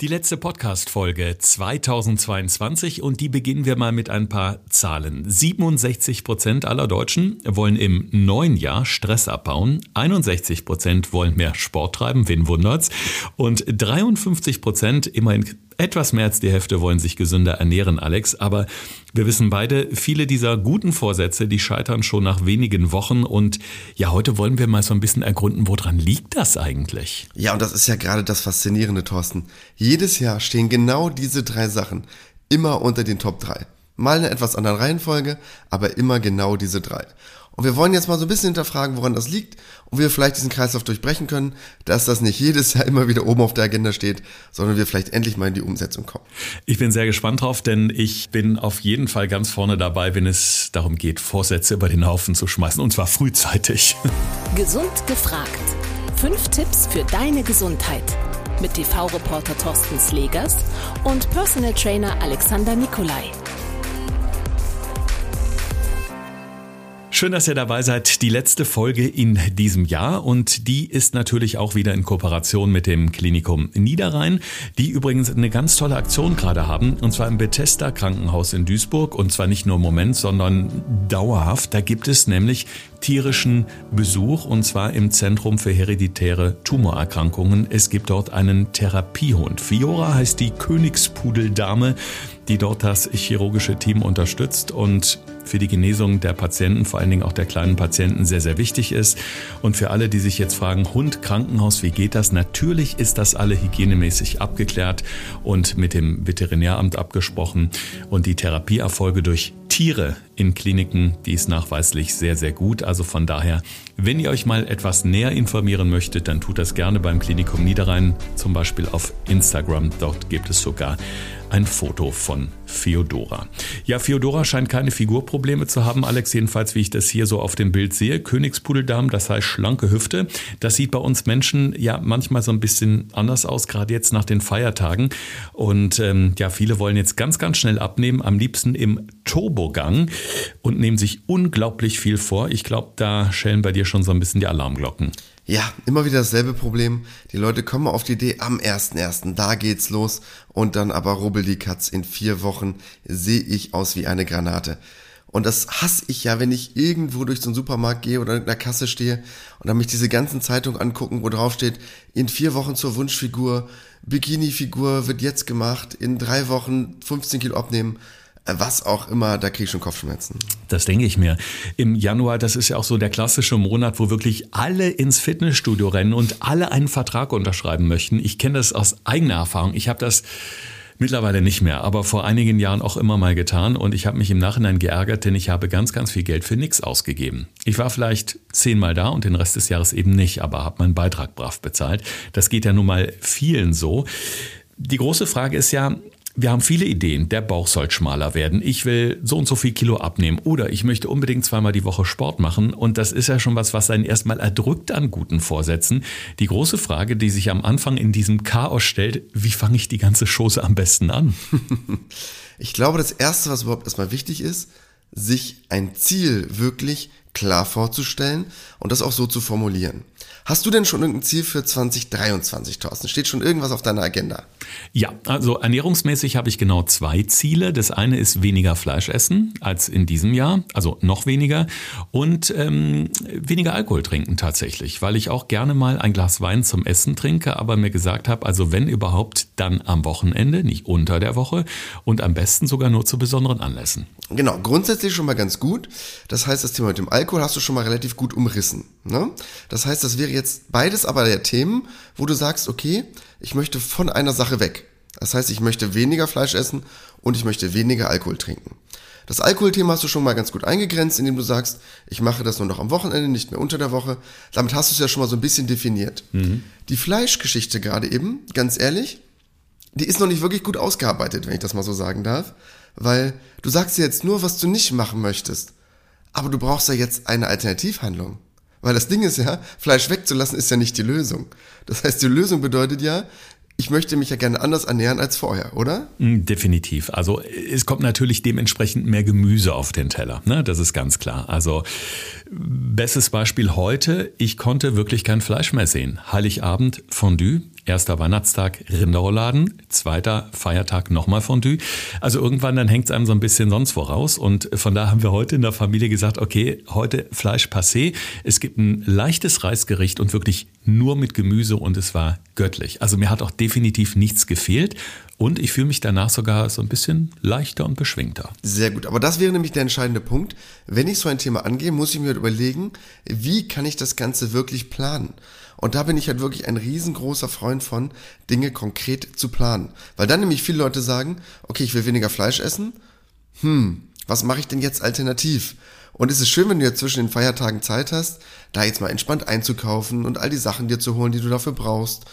Die letzte Podcast-Folge 2022 und die beginnen wir mal mit ein paar Zahlen. 67 Prozent aller Deutschen wollen im neuen Jahr Stress abbauen, 61 Prozent wollen mehr Sport treiben, wen wundert's, und 53 Prozent, immerhin etwas mehr als die Hälfte wollen sich gesünder ernähren, Alex. Aber wir wissen beide, viele dieser guten Vorsätze, die scheitern schon nach wenigen Wochen. Und ja, heute wollen wir mal so ein bisschen ergründen, woran liegt das eigentlich? Ja, und das ist ja gerade das Faszinierende, Thorsten. Jedes Jahr stehen genau diese drei Sachen immer unter den Top 3. Mal eine etwas andere Reihenfolge, aber immer genau diese drei. Und wir wollen jetzt mal so ein bisschen hinterfragen, woran das liegt und wir vielleicht diesen Kreislauf durchbrechen können, dass das nicht jedes Jahr immer wieder oben auf der Agenda steht, sondern wir vielleicht endlich mal in die Umsetzung kommen. Ich bin sehr gespannt drauf, denn ich bin auf jeden Fall ganz vorne dabei, wenn es darum geht, Vorsätze über den Haufen zu schmeißen und zwar frühzeitig. Gesund gefragt. Fünf Tipps für deine Gesundheit mit TV-Reporter Thorsten Slegers und Personal Trainer Alexander Nikolai. Schön, dass ihr dabei seid. Die letzte Folge in diesem Jahr und die ist natürlich auch wieder in Kooperation mit dem Klinikum Niederrhein, die übrigens eine ganz tolle Aktion gerade haben und zwar im Bethesda Krankenhaus in Duisburg und zwar nicht nur im Moment, sondern dauerhaft. Da gibt es nämlich tierischen Besuch und zwar im Zentrum für hereditäre Tumorerkrankungen. Es gibt dort einen Therapiehund. Fiora heißt die Königspudeldame die dort das chirurgische Team unterstützt und für die Genesung der Patienten, vor allen Dingen auch der kleinen Patienten, sehr, sehr wichtig ist. Und für alle, die sich jetzt fragen, Hund, Krankenhaus, wie geht das? Natürlich ist das alle hygienemäßig abgeklärt und mit dem Veterinäramt abgesprochen. Und die Therapieerfolge durch Tiere in Kliniken, die ist nachweislich sehr, sehr gut. Also von daher, wenn ihr euch mal etwas näher informieren möchtet, dann tut das gerne beim Klinikum Niederrhein, zum Beispiel auf Instagram. Dort gibt es sogar ein Foto von Feodora. Ja, Feodora scheint keine Figurprobleme zu haben, Alex, jedenfalls wie ich das hier so auf dem Bild sehe. Königspudeldarm, das heißt schlanke Hüfte. Das sieht bei uns Menschen ja manchmal so ein bisschen anders aus, gerade jetzt nach den Feiertagen. Und ähm, ja, viele wollen jetzt ganz, ganz schnell abnehmen, am liebsten im Turbogang und nehmen sich unglaublich viel vor. Ich glaube, da schellen bei dir schon so ein bisschen die Alarmglocken. Ja, immer wieder dasselbe Problem. Die Leute kommen auf die Idee, am 1.1., da geht's los. Und dann aber rubbel die Katz. In vier Wochen sehe ich aus wie eine Granate. Und das hasse ich ja, wenn ich irgendwo durch so einen Supermarkt gehe oder in der Kasse stehe und dann mich diese ganzen Zeitungen angucken, wo drauf steht, in vier Wochen zur Wunschfigur, Bikini-Figur wird jetzt gemacht, in drei Wochen 15 Kilo abnehmen was auch immer, da kriege ich schon Kopfschmerzen. Das denke ich mir. Im Januar, das ist ja auch so der klassische Monat, wo wirklich alle ins Fitnessstudio rennen und alle einen Vertrag unterschreiben möchten. Ich kenne das aus eigener Erfahrung. Ich habe das mittlerweile nicht mehr, aber vor einigen Jahren auch immer mal getan und ich habe mich im Nachhinein geärgert, denn ich habe ganz, ganz viel Geld für nichts ausgegeben. Ich war vielleicht zehnmal da und den Rest des Jahres eben nicht, aber habe meinen Beitrag brav bezahlt. Das geht ja nun mal vielen so. Die große Frage ist ja, wir haben viele Ideen. Der Bauch soll schmaler werden. Ich will so und so viel Kilo abnehmen. Oder ich möchte unbedingt zweimal die Woche Sport machen. Und das ist ja schon was, was einen erstmal erdrückt an guten Vorsätzen. Die große Frage, die sich am Anfang in diesem Chaos stellt, wie fange ich die ganze Chose am besten an? ich glaube, das Erste, was überhaupt erstmal wichtig ist, sich ein Ziel wirklich klar vorzustellen und das auch so zu formulieren. Hast du denn schon irgendein Ziel für 2023, Thorsten? Steht schon irgendwas auf deiner Agenda? Ja, also ernährungsmäßig habe ich genau zwei Ziele. Das eine ist weniger Fleisch essen als in diesem Jahr, also noch weniger. Und ähm, weniger Alkohol trinken tatsächlich, weil ich auch gerne mal ein Glas Wein zum Essen trinke, aber mir gesagt habe, also wenn überhaupt, dann am Wochenende, nicht unter der Woche und am besten sogar nur zu besonderen Anlässen. Genau, grundsätzlich schon mal ganz gut. Das heißt, das Thema mit dem Alkohol hast du schon mal relativ gut umrissen. Ne? Das heißt, das wäre jetzt beides aber der Themen, wo du sagst, okay, ich möchte von einer Sache weg. Das heißt, ich möchte weniger Fleisch essen und ich möchte weniger Alkohol trinken. Das Alkoholthema hast du schon mal ganz gut eingegrenzt, indem du sagst, ich mache das nur noch am Wochenende, nicht mehr unter der Woche. Damit hast du es ja schon mal so ein bisschen definiert. Mhm. Die Fleischgeschichte gerade eben, ganz ehrlich, die ist noch nicht wirklich gut ausgearbeitet, wenn ich das mal so sagen darf. Weil du sagst jetzt nur, was du nicht machen möchtest. Aber du brauchst ja jetzt eine Alternativhandlung. Weil das Ding ist ja, Fleisch wegzulassen ist ja nicht die Lösung. Das heißt, die Lösung bedeutet ja, ich möchte mich ja gerne anders ernähren als vorher, oder? Mm, definitiv. Also es kommt natürlich dementsprechend mehr Gemüse auf den Teller. Ne? Das ist ganz klar. Also bestes Beispiel heute, ich konnte wirklich kein Fleisch mehr sehen. Heiligabend Fondue Erster Weihnachtstag Rinderrouladen, zweiter Feiertag nochmal Fondue. Also irgendwann dann hängt es einem so ein bisschen sonst voraus. Und von da haben wir heute in der Familie gesagt, okay, heute Fleisch passé. Es gibt ein leichtes Reisgericht und wirklich nur mit Gemüse und es war göttlich. Also mir hat auch definitiv nichts gefehlt. Und ich fühle mich danach sogar so ein bisschen leichter und beschwingter. Sehr gut. Aber das wäre nämlich der entscheidende Punkt. Wenn ich so ein Thema angehe, muss ich mir überlegen, wie kann ich das Ganze wirklich planen? Und da bin ich halt wirklich ein riesengroßer Freund von, Dinge konkret zu planen. Weil dann nämlich viele Leute sagen, okay, ich will weniger Fleisch essen. Hm, was mache ich denn jetzt alternativ? Und es ist schön, wenn du jetzt zwischen den Feiertagen Zeit hast, da jetzt mal entspannt einzukaufen und all die Sachen dir zu holen, die du dafür brauchst.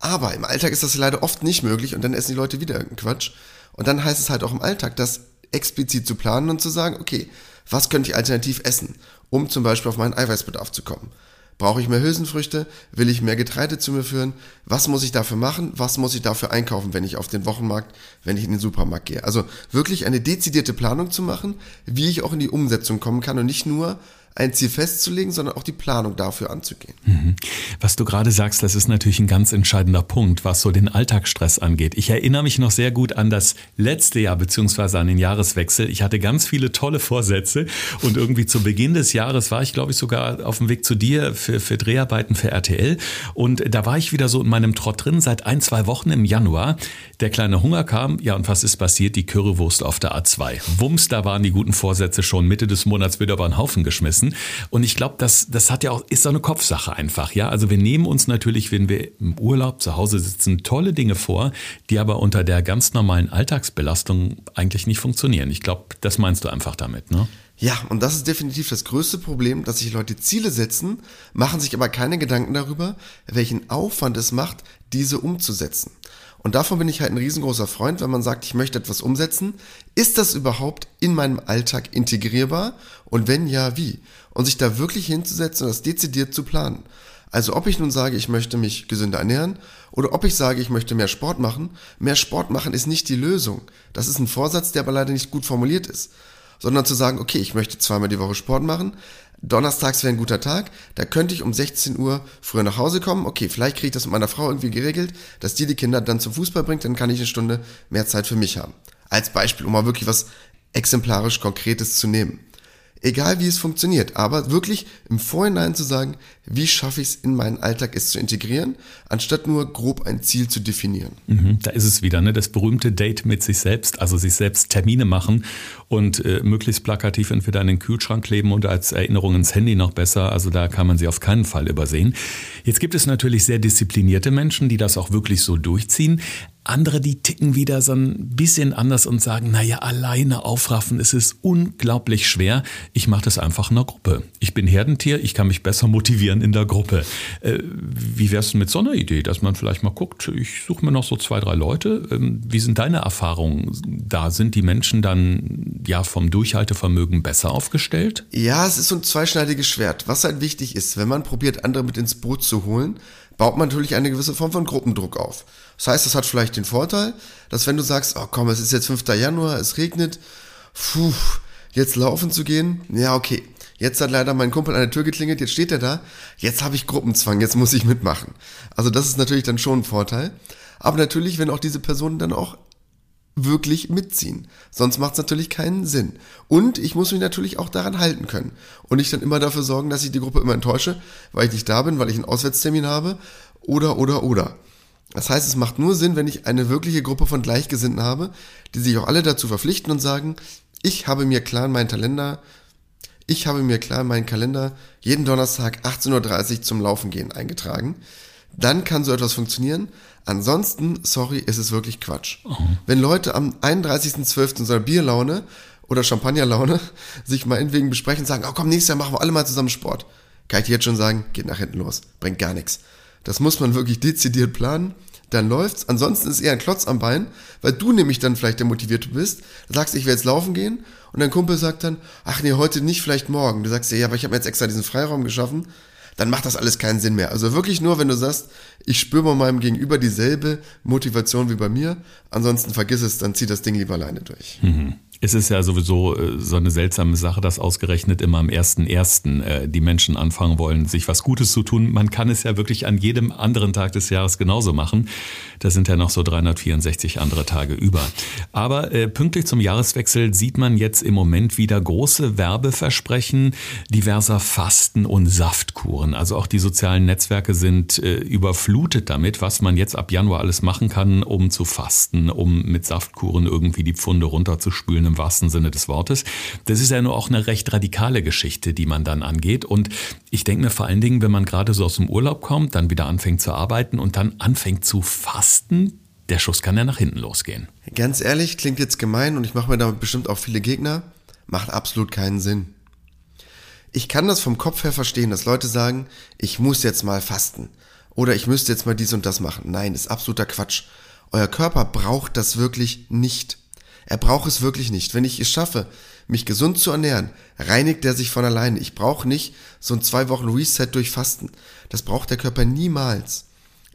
Aber im Alltag ist das leider oft nicht möglich und dann essen die Leute wieder irgendeinen Quatsch. Und dann heißt es halt auch im Alltag, das explizit zu planen und zu sagen, okay, was könnte ich alternativ essen, um zum Beispiel auf meinen Eiweißbedarf zu kommen. Brauche ich mehr Hülsenfrüchte? Will ich mehr Getreide zu mir führen? Was muss ich dafür machen? Was muss ich dafür einkaufen, wenn ich auf den Wochenmarkt, wenn ich in den Supermarkt gehe? Also wirklich eine dezidierte Planung zu machen, wie ich auch in die Umsetzung kommen kann und nicht nur ein Ziel festzulegen, sondern auch die Planung dafür anzugehen. Mhm. Was du gerade sagst, das ist natürlich ein ganz entscheidender Punkt, was so den Alltagsstress angeht. Ich erinnere mich noch sehr gut an das letzte Jahr beziehungsweise an den Jahreswechsel. Ich hatte ganz viele tolle Vorsätze und irgendwie zu Beginn des Jahres war ich, glaube ich, sogar auf dem Weg zu dir für, für Dreharbeiten für RTL und da war ich wieder so in meinem Trott drin seit ein, zwei Wochen im Januar. Der kleine Hunger kam, ja und was ist passiert? Die Currywurst auf der A2. Wumms, da waren die guten Vorsätze schon Mitte des Monats wieder über den Haufen geschmissen Und ich glaube, das, das hat ja auch, ist so eine Kopfsache einfach, ja. Also wir nehmen uns natürlich, wenn wir im Urlaub zu Hause sitzen, tolle Dinge vor, die aber unter der ganz normalen Alltagsbelastung eigentlich nicht funktionieren. Ich glaube, das meinst du einfach damit, ne? Ja, und das ist definitiv das größte Problem, dass sich Leute Ziele setzen, machen sich aber keine Gedanken darüber, welchen Aufwand es macht, diese umzusetzen. Und davon bin ich halt ein riesengroßer Freund, wenn man sagt, ich möchte etwas umsetzen. Ist das überhaupt in meinem Alltag integrierbar? Und wenn ja, wie? Und sich da wirklich hinzusetzen und das dezidiert zu planen. Also ob ich nun sage, ich möchte mich gesünder ernähren oder ob ich sage, ich möchte mehr Sport machen. Mehr Sport machen ist nicht die Lösung. Das ist ein Vorsatz, der aber leider nicht gut formuliert ist. Sondern zu sagen, okay, ich möchte zweimal die Woche Sport machen, Donnerstags wäre ein guter Tag, da könnte ich um 16 Uhr früher nach Hause kommen. Okay, vielleicht kriege ich das mit meiner Frau irgendwie geregelt, dass die die Kinder dann zum Fußball bringt, dann kann ich eine Stunde mehr Zeit für mich haben. Als Beispiel, um mal wirklich was exemplarisch Konkretes zu nehmen. Egal wie es funktioniert, aber wirklich im Vorhinein zu sagen, wie schaffe ich es in meinen Alltag, es zu integrieren, anstatt nur grob ein Ziel zu definieren. Mhm, da ist es wieder, ne? das berühmte Date mit sich selbst, also sich selbst Termine machen und äh, möglichst plakativ entweder an den Kühlschrank kleben oder als Erinnerung ins Handy noch besser. Also da kann man sie auf keinen Fall übersehen. Jetzt gibt es natürlich sehr disziplinierte Menschen, die das auch wirklich so durchziehen. Andere, die ticken wieder so ein bisschen anders und sagen, naja, alleine aufraffen, es ist unglaublich schwer. Ich mache das einfach in der Gruppe. Ich bin Herdentier, ich kann mich besser motivieren in der Gruppe. Äh, wie wär's denn mit so einer Idee, dass man vielleicht mal guckt, ich suche mir noch so zwei, drei Leute. Ähm, wie sind deine Erfahrungen? Da sind die Menschen dann ja vom Durchhaltevermögen besser aufgestellt? Ja, es ist so ein zweischneidiges Schwert. Was halt wichtig ist, wenn man probiert, andere mit ins Boot zu holen, baut man natürlich eine gewisse Form von Gruppendruck auf. Das heißt, das hat vielleicht den Vorteil, dass wenn du sagst, oh komm, es ist jetzt 5. Januar, es regnet, puh, jetzt laufen zu gehen, ja okay. Jetzt hat leider mein Kumpel an der Tür geklingelt, jetzt steht er da, jetzt habe ich Gruppenzwang, jetzt muss ich mitmachen. Also das ist natürlich dann schon ein Vorteil. Aber natürlich, wenn auch diese Personen dann auch wirklich mitziehen. Sonst macht es natürlich keinen Sinn. Und ich muss mich natürlich auch daran halten können. Und nicht dann immer dafür sorgen, dass ich die Gruppe immer enttäusche, weil ich nicht da bin, weil ich einen Auswärtstermin habe. Oder, oder, oder. Das heißt, es macht nur Sinn, wenn ich eine wirkliche Gruppe von Gleichgesinnten habe, die sich auch alle dazu verpflichten und sagen, ich habe mir klar in meinen Kalender, ich habe mir klar in meinen Kalender jeden Donnerstag 18.30 Uhr zum Laufen gehen eingetragen. Dann kann so etwas funktionieren. Ansonsten, sorry, ist es wirklich Quatsch. Oh. Wenn Leute am 31.12. so eine Bierlaune oder Champagnerlaune sich meinetwegen besprechen und sagen, oh komm, nächstes Jahr machen wir alle mal zusammen Sport. Kann ich dir jetzt schon sagen, geht nach hinten los. Bringt gar nichts. Das muss man wirklich dezidiert planen. Dann läuft's. Ansonsten ist eher ein Klotz am Bein, weil du nämlich dann vielleicht der Motivierte bist. Sagst, ich will jetzt laufen gehen. Und dein Kumpel sagt dann, ach nee, heute nicht, vielleicht morgen. Du sagst ja, aber ich habe mir jetzt extra diesen Freiraum geschaffen dann macht das alles keinen Sinn mehr. Also wirklich nur, wenn du sagst, ich spüre bei meinem Gegenüber dieselbe Motivation wie bei mir, ansonsten vergiss es, dann zieh das Ding lieber alleine durch. Mhm. Es ist ja sowieso äh, so eine seltsame Sache, dass ausgerechnet immer am 1.1. Äh, die Menschen anfangen wollen, sich was Gutes zu tun. Man kann es ja wirklich an jedem anderen Tag des Jahres genauso machen. Da sind ja noch so 364 andere Tage über. Aber äh, pünktlich zum Jahreswechsel sieht man jetzt im Moment wieder große Werbeversprechen diverser Fasten- und Saftkuren. Also auch die sozialen Netzwerke sind überflutet damit, was man jetzt ab Januar alles machen kann, um zu fasten, um mit Saftkuren irgendwie die Pfunde runterzuspülen im wahrsten Sinne des Wortes. Das ist ja nur auch eine recht radikale Geschichte, die man dann angeht. Und ich denke mir vor allen Dingen, wenn man gerade so aus dem Urlaub kommt, dann wieder anfängt zu arbeiten und dann anfängt zu fasten, der Schuss kann ja nach hinten losgehen. Ganz ehrlich, klingt jetzt gemein und ich mache mir damit bestimmt auch viele Gegner, macht absolut keinen Sinn. Ich kann das vom Kopf her verstehen, dass Leute sagen, ich muss jetzt mal fasten oder ich müsste jetzt mal dies und das machen. Nein, ist absoluter Quatsch. Euer Körper braucht das wirklich nicht. Er braucht es wirklich nicht. Wenn ich es schaffe, mich gesund zu ernähren, reinigt er sich von alleine. Ich brauche nicht so ein zwei Wochen Reset durch Fasten. Das braucht der Körper niemals.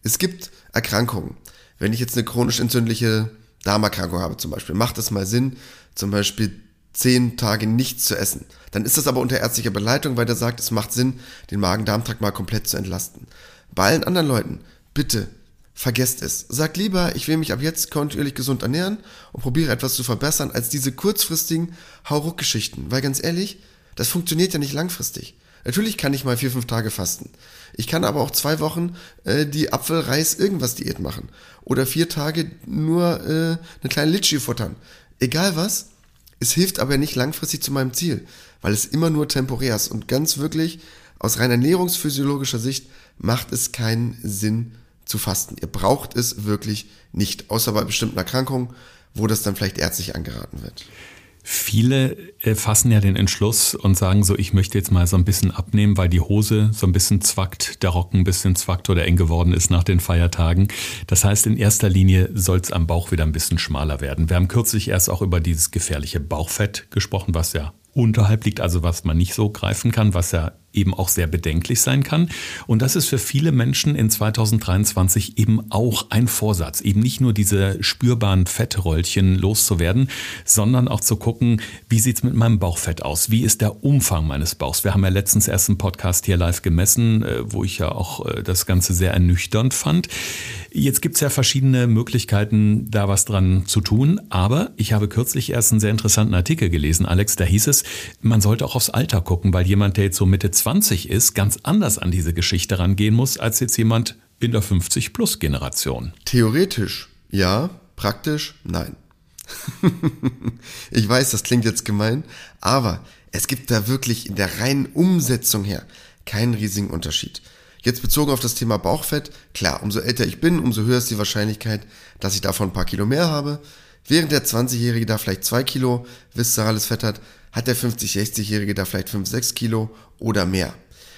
Es gibt Erkrankungen. Wenn ich jetzt eine chronisch entzündliche Darmerkrankung habe zum Beispiel, macht es mal Sinn, zum Beispiel zehn Tage nichts zu essen. Dann ist das aber unter ärztlicher Beleitung, weil der sagt, es macht Sinn, den Magen-Darm-Trakt mal komplett zu entlasten. Bei allen anderen Leuten, bitte vergesst es. Sagt lieber, ich will mich ab jetzt kontinuierlich gesund ernähren und probiere etwas zu verbessern, als diese kurzfristigen Hauruck-Geschichten. Weil ganz ehrlich, das funktioniert ja nicht langfristig. Natürlich kann ich mal vier, fünf Tage fasten. Ich kann aber auch zwei Wochen äh, die Apfel-Reis-Irgendwas-Diät machen. Oder vier Tage nur äh, eine kleine Litschi futtern. Egal was, es hilft aber nicht langfristig zu meinem Ziel, weil es immer nur temporär ist. Und ganz wirklich, aus rein ernährungsphysiologischer Sicht, macht es keinen Sinn, zu fasten. Ihr braucht es wirklich nicht, außer bei bestimmten Erkrankungen, wo das dann vielleicht ärztlich angeraten wird. Viele äh, fassen ja den Entschluss und sagen so, ich möchte jetzt mal so ein bisschen abnehmen, weil die Hose so ein bisschen zwackt, der Rocken ein bisschen zwackt oder eng geworden ist nach den Feiertagen. Das heißt, in erster Linie soll es am Bauch wieder ein bisschen schmaler werden. Wir haben kürzlich erst auch über dieses gefährliche Bauchfett gesprochen, was ja unterhalb liegt, also was man nicht so greifen kann, was ja eben auch sehr bedenklich sein kann. Und das ist für viele Menschen in 2023 eben auch ein Vorsatz, eben nicht nur diese spürbaren Fettröllchen loszuwerden, sondern auch zu gucken, wie sieht's mit meinem Bauchfett aus? Wie ist der Umfang meines Bauchs? Wir haben ja letztens erst einen Podcast hier live gemessen, äh, wo ich ja auch äh, das Ganze sehr ernüchternd fand. Jetzt gibt's ja verschiedene Möglichkeiten, da was dran zu tun, aber ich habe kürzlich erst einen sehr interessanten Artikel gelesen, Alex, da hieß es, man sollte auch aufs Alter gucken, weil jemand, der jetzt so Mitte 20 ist, ganz anders an diese Geschichte rangehen muss, als jetzt jemand in der 50-Plus-Generation. Theoretisch ja, praktisch nein. ich weiß, das klingt jetzt gemein, aber es gibt da wirklich in der reinen Umsetzung her keinen riesigen Unterschied. Jetzt bezogen auf das Thema Bauchfett, klar, umso älter ich bin, umso höher ist die Wahrscheinlichkeit, dass ich davon ein paar Kilo mehr habe. Während der 20-Jährige da vielleicht zwei Kilo viszerales Fett hat, hat der 50-, 60-Jährige da vielleicht 5, 6 Kilo oder mehr.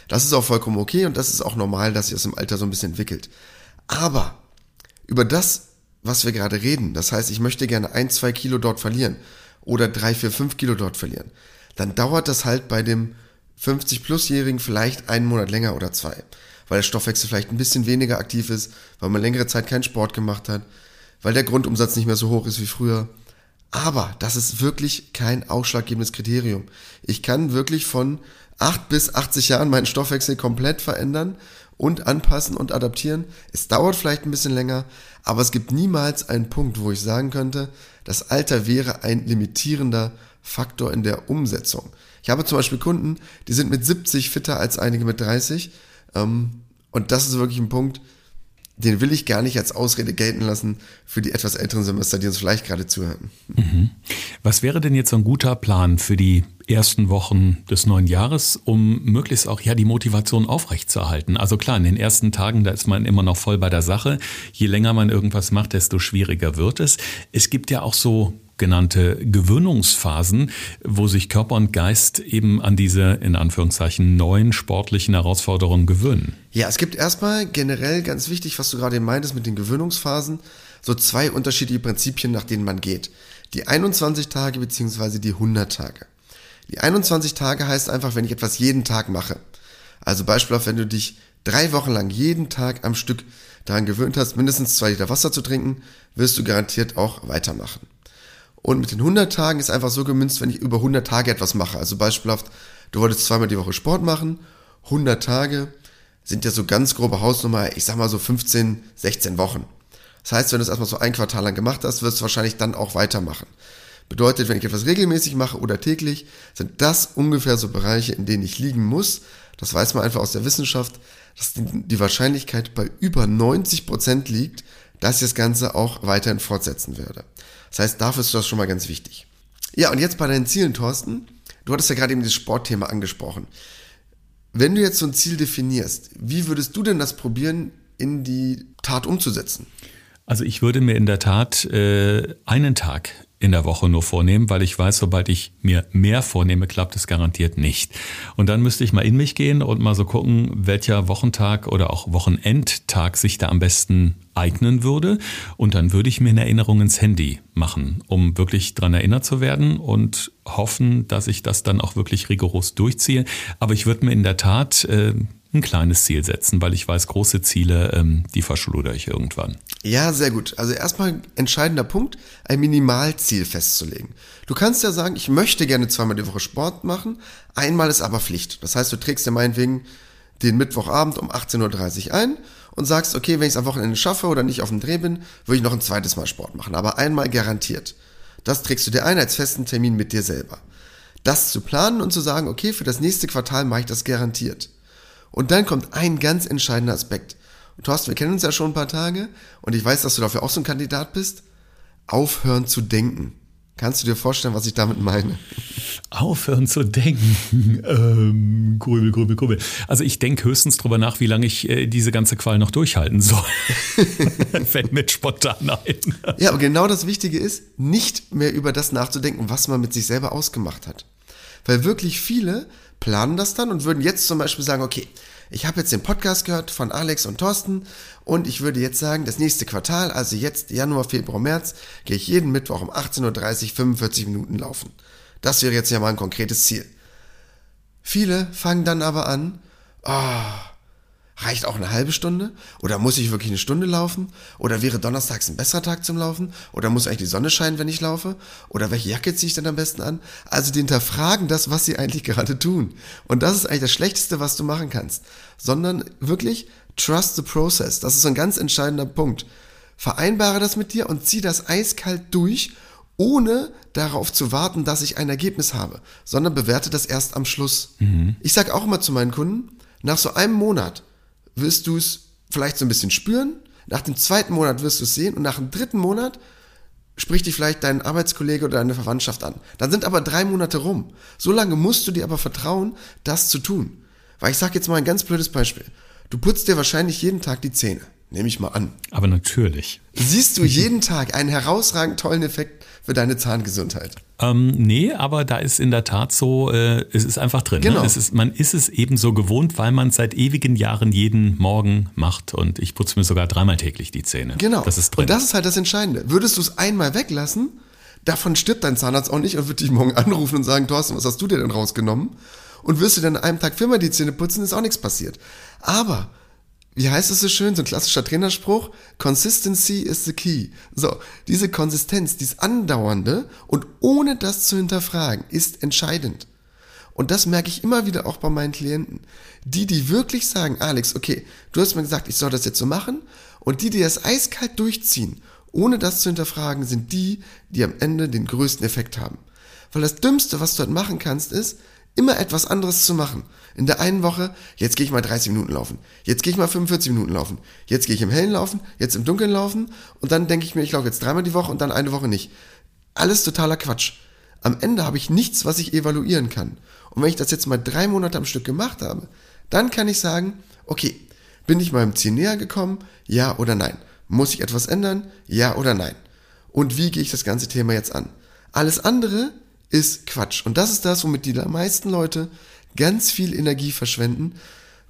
Das ist auch vollkommen okay und das ist auch normal, dass sich das im Alter so ein bisschen entwickelt. Aber über das, was wir gerade reden, das heißt, ich möchte gerne 1, 2 Kilo dort verlieren oder 3, 4, 5 Kilo dort verlieren, dann dauert das halt bei dem 50-Plus-Jährigen vielleicht einen Monat länger oder zwei, weil der Stoffwechsel vielleicht ein bisschen weniger aktiv ist, weil man längere Zeit keinen Sport gemacht hat, weil der Grundumsatz nicht mehr so hoch ist wie früher aber das ist wirklich kein ausschlaggebendes Kriterium. Ich kann wirklich von 8 bis 80 Jahren meinen Stoffwechsel komplett verändern und anpassen und adaptieren. Es dauert vielleicht ein bisschen länger, aber es gibt niemals einen Punkt, wo ich sagen könnte, das Alter wäre ein limitierender Faktor in der Umsetzung. Ich habe zum Beispiel Kunden, die sind mit 70 fitter als einige mit 30. Ähm, und das ist wirklich ein Punkt, den will ich gar nicht als Ausrede gelten lassen für die etwas älteren Semester, die uns vielleicht gerade zuhören. Mhm. Was wäre denn jetzt so ein guter Plan für die ersten Wochen des neuen Jahres, um möglichst auch ja die Motivation aufrechtzuerhalten? Also klar, in den ersten Tagen, da ist man immer noch voll bei der Sache. Je länger man irgendwas macht, desto schwieriger wird es. Es gibt ja auch so genannte Gewöhnungsphasen, wo sich Körper und Geist eben an diese in Anführungszeichen neuen sportlichen Herausforderungen gewöhnen. Ja, es gibt erstmal generell ganz wichtig, was du gerade meintest mit den Gewöhnungsphasen, so zwei unterschiedliche Prinzipien, nach denen man geht. Die 21 Tage beziehungsweise die 100 Tage. Die 21 Tage heißt einfach, wenn ich etwas jeden Tag mache. Also beispielsweise, wenn du dich drei Wochen lang jeden Tag am Stück daran gewöhnt hast, mindestens zwei Liter Wasser zu trinken, wirst du garantiert auch weitermachen. Und mit den 100 Tagen ist einfach so gemünzt, wenn ich über 100 Tage etwas mache. Also beispielhaft, du wolltest zweimal die Woche Sport machen, 100 Tage sind ja so ganz grobe Hausnummer, ich sag mal so 15, 16 Wochen. Das heißt, wenn du es erstmal so ein Quartal lang gemacht hast, wirst du wahrscheinlich dann auch weitermachen. Bedeutet, wenn ich etwas regelmäßig mache oder täglich, sind das ungefähr so Bereiche, in denen ich liegen muss. Das weiß man einfach aus der Wissenschaft, dass die Wahrscheinlichkeit bei über 90 Prozent liegt, dass ich das Ganze auch weiterhin fortsetzen werde. Das heißt, dafür ist das schon mal ganz wichtig. Ja, und jetzt bei deinen Zielen, Thorsten. Du hattest ja gerade eben das Sportthema angesprochen. Wenn du jetzt so ein Ziel definierst, wie würdest du denn das probieren, in die Tat umzusetzen? Also ich würde mir in der Tat äh, einen Tag in der Woche nur vornehmen, weil ich weiß, sobald ich mir mehr vornehme, klappt es garantiert nicht. Und dann müsste ich mal in mich gehen und mal so gucken, welcher Wochentag oder auch Wochenendtag sich da am besten eignen würde. Und dann würde ich mir eine Erinnerung ins Handy machen, um wirklich dran erinnert zu werden und hoffen, dass ich das dann auch wirklich rigoros durchziehe. Aber ich würde mir in der Tat äh, ein kleines Ziel setzen, weil ich weiß, große Ziele, ähm, die verschludere ich irgendwann. Ja, sehr gut. Also erstmal entscheidender Punkt, ein Minimalziel festzulegen. Du kannst ja sagen, ich möchte gerne zweimal die Woche Sport machen, einmal ist aber Pflicht. Das heißt, du trägst dir meinetwegen den Mittwochabend um 18.30 Uhr ein und sagst, okay, wenn ich es am Wochenende schaffe oder nicht auf dem Dreh bin, würde ich noch ein zweites Mal Sport machen, aber einmal garantiert. Das trägst du dir ein als festen Termin mit dir selber. Das zu planen und zu sagen, okay, für das nächste Quartal mache ich das garantiert. Und dann kommt ein ganz entscheidender Aspekt. Und Thorsten, wir kennen uns ja schon ein paar Tage und ich weiß, dass du dafür auch so ein Kandidat bist. Aufhören zu denken. Kannst du dir vorstellen, was ich damit meine? Aufhören zu denken. Ähm, grübel, grübel, grübel. Also ich denke höchstens drüber nach, wie lange ich äh, diese ganze Qual noch durchhalten soll. Fällt mir spontan ein. Ja, aber genau das Wichtige ist, nicht mehr über das nachzudenken, was man mit sich selber ausgemacht hat. Weil wirklich viele planen das dann und würden jetzt zum Beispiel sagen, okay, ich habe jetzt den Podcast gehört von Alex und Thorsten und ich würde jetzt sagen, das nächste Quartal, also jetzt Januar, Februar, März, gehe ich jeden Mittwoch um 18.30 Uhr 45 Minuten laufen. Das wäre jetzt ja mal ein konkretes Ziel. Viele fangen dann aber an, oh, Reicht auch eine halbe Stunde? Oder muss ich wirklich eine Stunde laufen? Oder wäre donnerstags ein besserer Tag zum Laufen? Oder muss eigentlich die Sonne scheinen, wenn ich laufe? Oder welche Jacke ziehe ich denn am besten an? Also die hinterfragen das, was sie eigentlich gerade tun. Und das ist eigentlich das Schlechteste, was du machen kannst. Sondern wirklich trust the process. Das ist ein ganz entscheidender Punkt. Vereinbare das mit dir und zieh das eiskalt durch, ohne darauf zu warten, dass ich ein Ergebnis habe, sondern bewerte das erst am Schluss. Mhm. Ich sage auch immer zu meinen Kunden, nach so einem Monat wirst du es vielleicht so ein bisschen spüren. Nach dem zweiten Monat wirst du es sehen und nach dem dritten Monat spricht dich vielleicht dein Arbeitskollege oder deine Verwandtschaft an. Dann sind aber drei Monate rum. So lange musst du dir aber vertrauen, das zu tun. Weil ich sage jetzt mal ein ganz blödes Beispiel. Du putzt dir wahrscheinlich jeden Tag die Zähne. Nehme ich mal an. Aber natürlich. Siehst du jeden Tag einen herausragend tollen Effekt für deine Zahngesundheit? Ähm, nee, aber da ist in der Tat so, äh, es ist einfach drin. Ne? Genau. Ne? Es ist, man ist es eben so gewohnt, weil man seit ewigen Jahren jeden Morgen macht und ich putze mir sogar dreimal täglich die Zähne. Genau. Das ist drin. Und das ist halt das Entscheidende. Würdest du es einmal weglassen, davon stirbt dein Zahnarzt auch nicht und wird dich morgen anrufen und sagen, Thorsten, was hast du dir denn rausgenommen? Und wirst du dann an einem Tag viermal die Zähne putzen, ist auch nichts passiert. Aber wie heißt es so schön, so ein klassischer Trainerspruch? Consistency is the key. So, diese Konsistenz, dieses Andauernde und ohne das zu hinterfragen, ist entscheidend. Und das merke ich immer wieder auch bei meinen Klienten. Die, die wirklich sagen, Alex, okay, du hast mir gesagt, ich soll das jetzt so machen. Und die, die das eiskalt durchziehen, ohne das zu hinterfragen, sind die, die am Ende den größten Effekt haben. Weil das Dümmste, was du halt machen kannst, ist, immer etwas anderes zu machen. In der einen Woche, jetzt gehe ich mal 30 Minuten laufen, jetzt gehe ich mal 45 Minuten laufen, jetzt gehe ich im Hellen laufen, jetzt im Dunkeln laufen und dann denke ich mir, ich laufe jetzt dreimal die Woche und dann eine Woche nicht. Alles totaler Quatsch. Am Ende habe ich nichts, was ich evaluieren kann. Und wenn ich das jetzt mal drei Monate am Stück gemacht habe, dann kann ich sagen, okay, bin ich meinem Ziel näher gekommen? Ja oder nein? Muss ich etwas ändern? Ja oder nein? Und wie gehe ich das ganze Thema jetzt an? Alles andere ist Quatsch. Und das ist das, womit die meisten Leute ganz viel Energie verschwenden,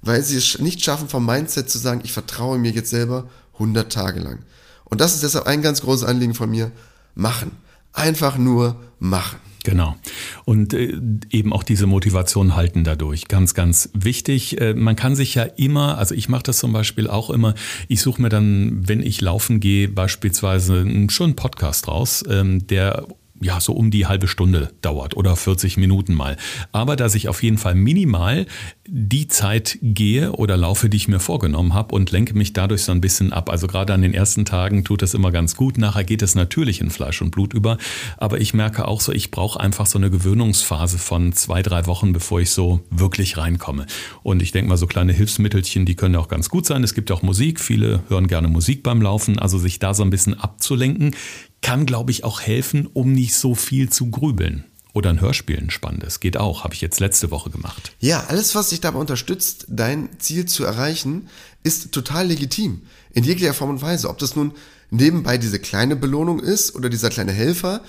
weil sie es nicht schaffen, vom Mindset zu sagen, ich vertraue mir jetzt selber 100 Tage lang. Und das ist deshalb ein ganz großes Anliegen von mir. Machen. Einfach nur machen. Genau. Und äh, eben auch diese Motivation halten dadurch. Ganz, ganz wichtig. Äh, man kann sich ja immer, also ich mache das zum Beispiel auch immer, ich suche mir dann, wenn ich laufen gehe, beispielsweise einen Podcast raus, ähm, der ja so um die halbe Stunde dauert oder 40 Minuten mal. Aber dass ich auf jeden Fall minimal die Zeit gehe oder laufe, die ich mir vorgenommen habe und lenke mich dadurch so ein bisschen ab. Also gerade an den ersten Tagen tut es immer ganz gut. Nachher geht es natürlich in Fleisch und Blut über. Aber ich merke auch so, ich brauche einfach so eine Gewöhnungsphase von zwei, drei Wochen, bevor ich so wirklich reinkomme. Und ich denke mal, so kleine Hilfsmittelchen, die können auch ganz gut sein. Es gibt auch Musik. Viele hören gerne Musik beim Laufen. Also sich da so ein bisschen abzulenken kann, glaube ich, auch helfen, um nicht so viel zu grübeln. Oder ein Hörspiel, ein spannendes. Geht auch, habe ich jetzt letzte Woche gemacht. Ja, alles, was dich dabei unterstützt, dein Ziel zu erreichen, ist total legitim. In jeglicher Form und Weise. Ob das nun nebenbei diese kleine Belohnung ist oder dieser kleine Helfer,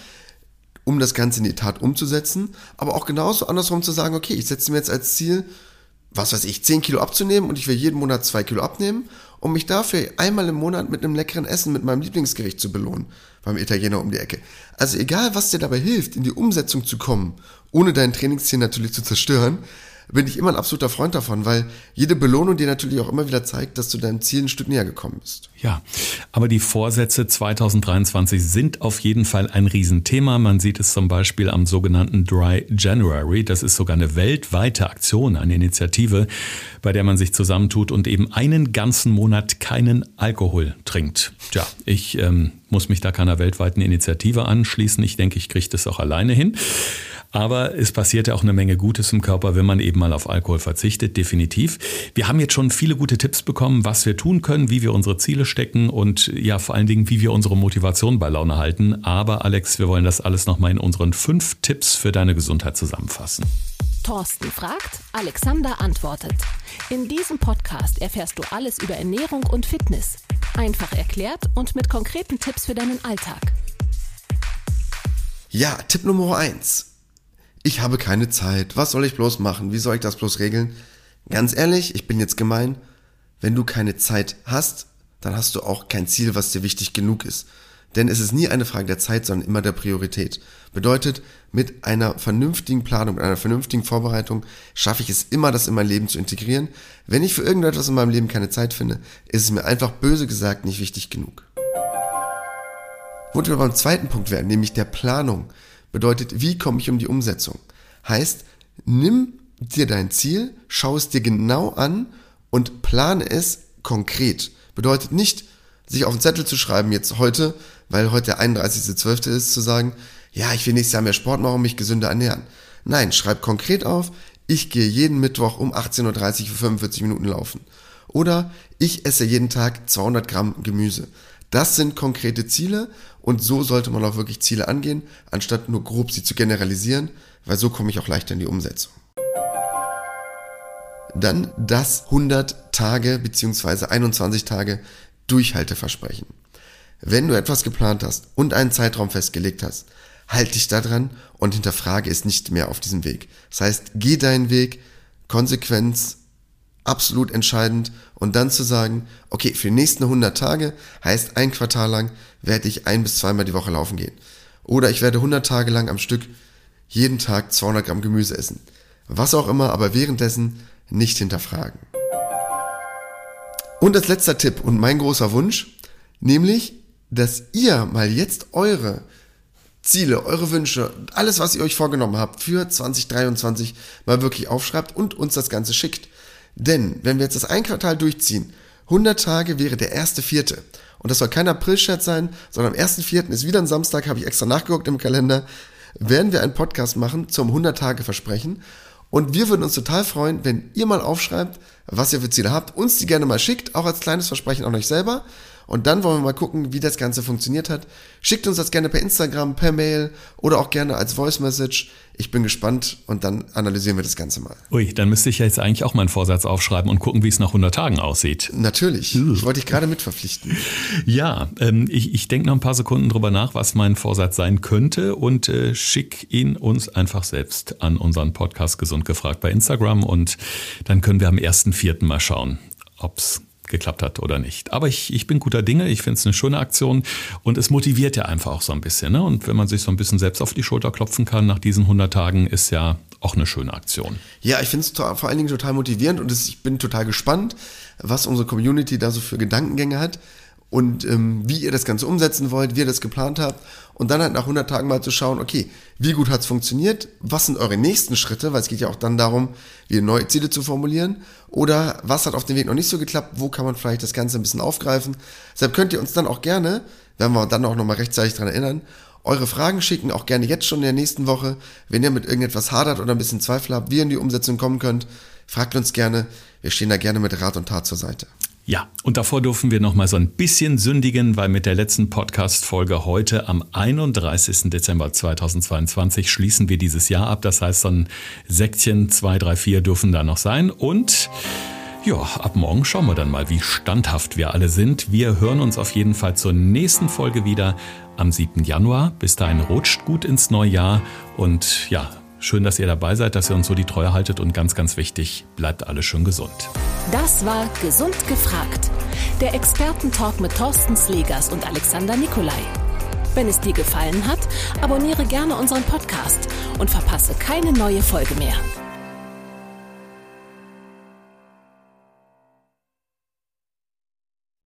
um das Ganze in die Tat umzusetzen. Aber auch genauso andersrum zu sagen, okay, ich setze mir jetzt als Ziel, was weiß ich, 10 Kilo abzunehmen und ich will jeden Monat 2 Kilo abnehmen, um mich dafür einmal im Monat mit einem leckeren Essen mit meinem Lieblingsgericht zu belohnen beim Italiener um die Ecke. Also egal, was dir dabei hilft, in die Umsetzung zu kommen, ohne dein Trainingsziel natürlich zu zerstören, bin ich immer ein absoluter Freund davon, weil jede Belohnung dir natürlich auch immer wieder zeigt, dass du deinem Ziel ein Stück näher gekommen bist. Ja, aber die Vorsätze 2023 sind auf jeden Fall ein Riesenthema. Man sieht es zum Beispiel am sogenannten Dry January. Das ist sogar eine weltweite Aktion, eine Initiative, bei der man sich zusammentut und eben einen ganzen Monat keinen Alkohol trinkt. Tja, ich ähm, muss mich da keiner weltweiten Initiative anschließen. Ich denke, ich kriege das auch alleine hin. Aber es passiert ja auch eine Menge Gutes im Körper, wenn man eben mal auf Alkohol verzichtet, definitiv. Wir haben jetzt schon viele gute Tipps bekommen, was wir tun können, wie wir unsere Ziele stecken und ja, vor allen Dingen, wie wir unsere Motivation bei Laune halten. Aber Alex, wir wollen das alles nochmal in unseren fünf Tipps für deine Gesundheit zusammenfassen. Thorsten fragt, Alexander antwortet. In diesem Podcast erfährst du alles über Ernährung und Fitness. Einfach erklärt und mit konkreten Tipps für deinen Alltag. Ja, Tipp Nummer eins ich habe keine Zeit, was soll ich bloß machen, wie soll ich das bloß regeln? Ganz ehrlich, ich bin jetzt gemein, wenn du keine Zeit hast, dann hast du auch kein Ziel, was dir wichtig genug ist. Denn es ist nie eine Frage der Zeit, sondern immer der Priorität. Bedeutet, mit einer vernünftigen Planung, mit einer vernünftigen Vorbereitung schaffe ich es immer, das in mein Leben zu integrieren. Wenn ich für irgendetwas in meinem Leben keine Zeit finde, ist es mir einfach böse gesagt nicht wichtig genug. Wo wir beim zweiten Punkt werden, nämlich der Planung bedeutet, wie komme ich um die Umsetzung? Heißt, nimm dir dein Ziel, schau es dir genau an und plane es konkret. Bedeutet nicht, sich auf den Zettel zu schreiben, jetzt heute, weil heute der 31.12. ist, zu sagen, ja, ich will nächstes Jahr mehr Sport machen und mich gesünder ernähren. Nein, schreib konkret auf, ich gehe jeden Mittwoch um 18.30 Uhr für 45 Minuten laufen. Oder ich esse jeden Tag 200 Gramm Gemüse. Das sind konkrete Ziele und so sollte man auch wirklich Ziele angehen, anstatt nur grob sie zu generalisieren, weil so komme ich auch leichter in die Umsetzung. Dann das 100 Tage bzw. 21 Tage Durchhalteversprechen. Wenn du etwas geplant hast und einen Zeitraum festgelegt hast, halt dich daran und hinterfrage es nicht mehr auf diesem Weg. Das heißt, geh deinen Weg, Konsequenz absolut entscheidend und dann zu sagen, okay, für die nächsten 100 Tage heißt ein Quartal lang werde ich ein bis zweimal die Woche laufen gehen. Oder ich werde 100 Tage lang am Stück jeden Tag 200 Gramm Gemüse essen. Was auch immer, aber währenddessen nicht hinterfragen. Und als letzter Tipp und mein großer Wunsch, nämlich, dass ihr mal jetzt eure Ziele, eure Wünsche, alles, was ihr euch vorgenommen habt für 2023 mal wirklich aufschreibt und uns das Ganze schickt. Denn wenn wir jetzt das ein Quartal durchziehen, 100 Tage wäre der erste vierte. Und das soll kein April-Chat sein, sondern am ersten vierten ist wieder ein Samstag, habe ich extra nachgeguckt im Kalender, werden wir einen Podcast machen zum 100-Tage-Versprechen. Und wir würden uns total freuen, wenn ihr mal aufschreibt, was ihr für Ziele habt, uns die gerne mal schickt, auch als kleines Versprechen an euch selber. Und dann wollen wir mal gucken, wie das Ganze funktioniert hat. Schickt uns das gerne per Instagram, per Mail oder auch gerne als Voice Message. Ich bin gespannt und dann analysieren wir das Ganze mal. Ui, dann müsste ich ja jetzt eigentlich auch meinen Vorsatz aufschreiben und gucken, wie es nach 100 Tagen aussieht. Natürlich. Ich wollte dich gerade mit verpflichten. Ja, ähm, ich, ich denke noch ein paar Sekunden drüber nach, was mein Vorsatz sein könnte und äh, schick ihn uns einfach selbst an unseren Podcast Gesund gefragt bei Instagram und dann können wir am 1.4. mal schauen, ob's geklappt hat oder nicht. Aber ich, ich bin guter Dinge, ich finde es eine schöne Aktion und es motiviert ja einfach auch so ein bisschen. Ne? Und wenn man sich so ein bisschen selbst auf die Schulter klopfen kann nach diesen 100 Tagen, ist ja auch eine schöne Aktion. Ja, ich finde es vor allen Dingen total motivierend und ich bin total gespannt, was unsere Community da so für Gedankengänge hat. und ähm, wie ihr das Ganze umsetzen wollt, wie ihr das geplant habt und dann halt nach 100 Tagen mal zu schauen, okay, wie gut hat's funktioniert, was sind eure nächsten Schritte, weil es geht ja auch dann darum, wie neue Ziele zu formulieren oder was hat auf dem Weg noch nicht so geklappt, wo kann man vielleicht das Ganze ein bisschen aufgreifen. Deshalb könnt ihr uns dann auch gerne, werden wir dann auch nochmal rechtzeitig dran erinnern, eure Fragen schicken, auch gerne jetzt schon in der nächsten Woche. Wenn ihr mit irgendetwas hadert oder ein bisschen Zweifel habt, wie ihr in die Umsetzung kommen könnt, fragt uns gerne. Wir stehen da gerne mit Rat und Tat zur Seite. Ja, und davor dürfen wir noch mal so ein bisschen sündigen, weil mit der letzten Podcast-Folge heute am 31. Dezember 2022 schließen wir dieses Jahr ab. Das heißt, so ein Säckchen 2, 3, 4 dürfen da noch sein. Und ja, ab morgen schauen wir dann mal, wie standhaft wir alle sind. Wir hören uns auf jeden Fall zur nächsten Folge wieder am 7. Januar. Bis dahin rutscht gut ins neue Jahr und ja, Schön, dass ihr dabei seid, dass ihr uns so die Treue haltet und ganz, ganz wichtig, bleibt alle schön gesund. Das war Gesund gefragt. Der Expertentalk mit Thorsten Slegers und Alexander Nikolai. Wenn es dir gefallen hat, abonniere gerne unseren Podcast und verpasse keine neue Folge mehr.